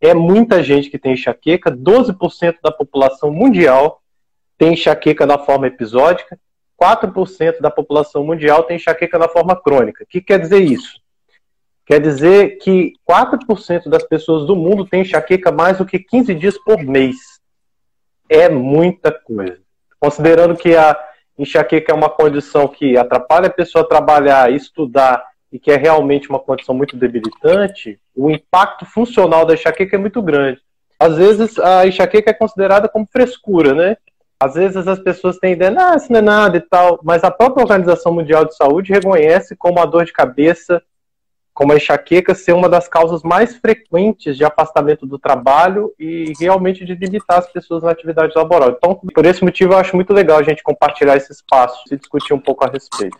é muita gente que tem enxaqueca, 12% da população mundial tem enxaqueca na forma episódica, 4% da população mundial tem enxaqueca na forma crônica. O que quer dizer isso? Quer dizer que 4% das pessoas do mundo têm enxaqueca mais do que 15 dias por mês. É muita coisa. Considerando que a enxaqueca é uma condição que atrapalha a pessoa a trabalhar, estudar e que é realmente uma condição muito debilitante, o impacto funcional da enxaqueca é muito grande. Às vezes a enxaqueca é considerada como frescura, né? Às vezes as pessoas têm ideia, ah, isso não é nada e tal, mas a própria Organização Mundial de Saúde reconhece como a dor de cabeça, como a enxaqueca ser uma das causas mais frequentes de afastamento do trabalho e realmente de limitar as pessoas na atividade laboral. Então, por esse motivo, eu acho muito legal a gente compartilhar esse espaço e discutir um pouco a respeito.